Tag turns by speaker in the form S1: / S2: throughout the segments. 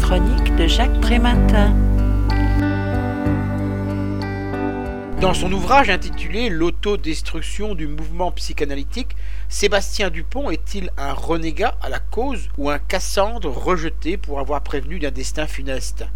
S1: chroniques de Jacques Prématin.
S2: Dans son ouvrage intitulé L'autodestruction du mouvement psychanalytique, Sébastien Dupont est-il un renégat à la cause ou un Cassandre rejeté pour avoir prévenu d'un destin funeste?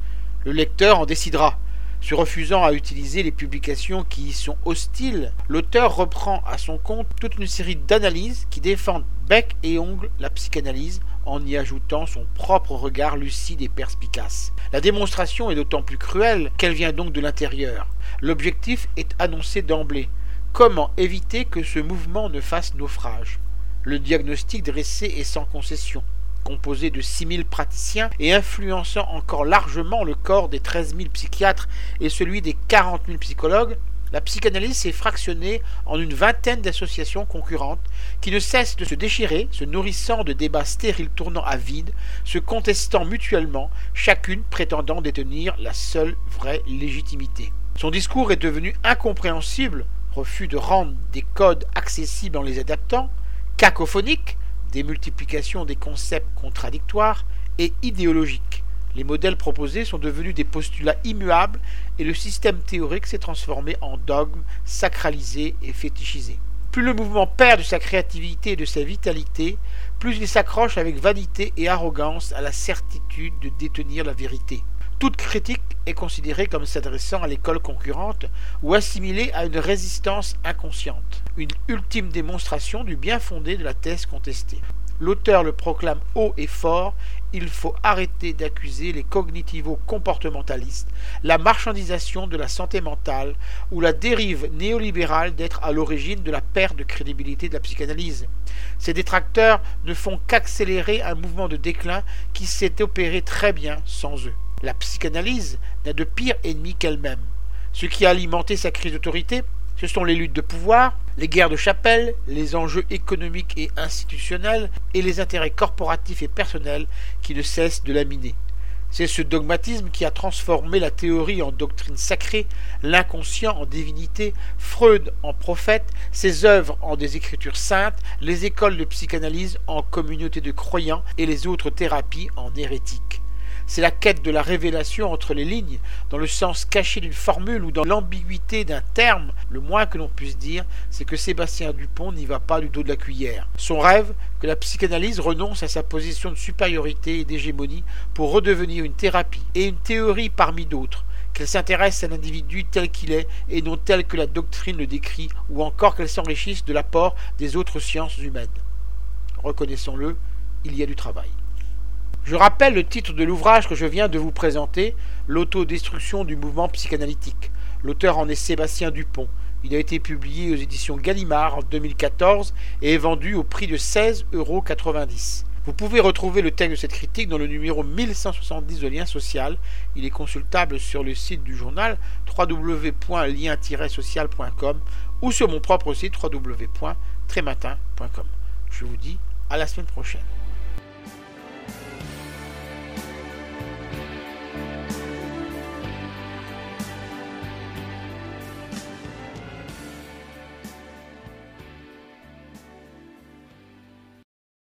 S2: Le lecteur en décidera. Se refusant à utiliser les publications qui y sont hostiles, l'auteur reprend à son compte toute une série d'analyses qui défendent bec et ongle la psychanalyse en y ajoutant son propre regard lucide et perspicace. La démonstration est d'autant plus cruelle qu'elle vient donc de l'intérieur. L'objectif est annoncé d'emblée. Comment éviter que ce mouvement ne fasse naufrage? Le diagnostic dressé est sans concession. Composé de 6000 praticiens et influençant encore largement le corps des 13 000 psychiatres et celui des 40 000 psychologues, la psychanalyse s'est fractionnée en une vingtaine d'associations concurrentes qui ne cessent de se déchirer, se nourrissant de débats stériles tournant à vide, se contestant mutuellement, chacune prétendant détenir la seule vraie légitimité. Son discours est devenu incompréhensible, refus de rendre des codes accessibles en les adaptant, cacophonique, démultiplication des concepts contradictoires, et idéologique. Les modèles proposés sont devenus des postulats immuables et le système théorique s'est transformé en dogme sacralisé et fétichisé. Plus le mouvement perd de sa créativité et de sa vitalité, plus il s'accroche avec vanité et arrogance à la certitude de détenir la vérité. Toute critique est considérée comme s'adressant à l'école concurrente ou assimilée à une résistance inconsciente, une ultime démonstration du bien fondé de la thèse contestée. L'auteur le proclame haut et fort, il faut arrêter d'accuser les cognitivo-comportementalistes, la marchandisation de la santé mentale ou la dérive néolibérale d'être à l'origine de la perte de crédibilité de la psychanalyse. Ces détracteurs ne font qu'accélérer un mouvement de déclin qui s'est opéré très bien sans eux. La psychanalyse n'a de pire ennemi qu'elle-même. Ce qui a alimenté sa crise d'autorité, ce sont les luttes de pouvoir, les guerres de chapelle, les enjeux économiques et institutionnels et les intérêts corporatifs et personnels qui ne cessent de la miner. C'est ce dogmatisme qui a transformé la théorie en doctrine sacrée, l'inconscient en divinité, Freud en prophète, ses œuvres en des écritures saintes, les écoles de psychanalyse en communauté de croyants et les autres thérapies en hérétiques. C'est la quête de la révélation entre les lignes, dans le sens caché d'une formule ou dans l'ambiguïté d'un terme. Le moins que l'on puisse dire, c'est que Sébastien Dupont n'y va pas du dos de la cuillère. Son rêve, que la psychanalyse renonce à sa position de supériorité et d'hégémonie pour redevenir une thérapie et une théorie parmi d'autres qu'elle s'intéresse à l'individu tel qu'il est et non tel que la doctrine le décrit, ou encore qu'elle s'enrichisse de l'apport des autres sciences humaines. Reconnaissons-le, il y a du travail. Je rappelle le titre de l'ouvrage que je viens de vous présenter, L'autodestruction du mouvement psychanalytique. L'auteur en est Sébastien Dupont. Il a été publié aux éditions Gallimard en 2014 et est vendu au prix de 16,90 euros. Vous pouvez retrouver le texte de cette critique dans le numéro 1170 de Lien Social. Il est consultable sur le site du journal www.lien-social.com ou sur mon propre site www.trématin.com. Je vous dis à la semaine prochaine.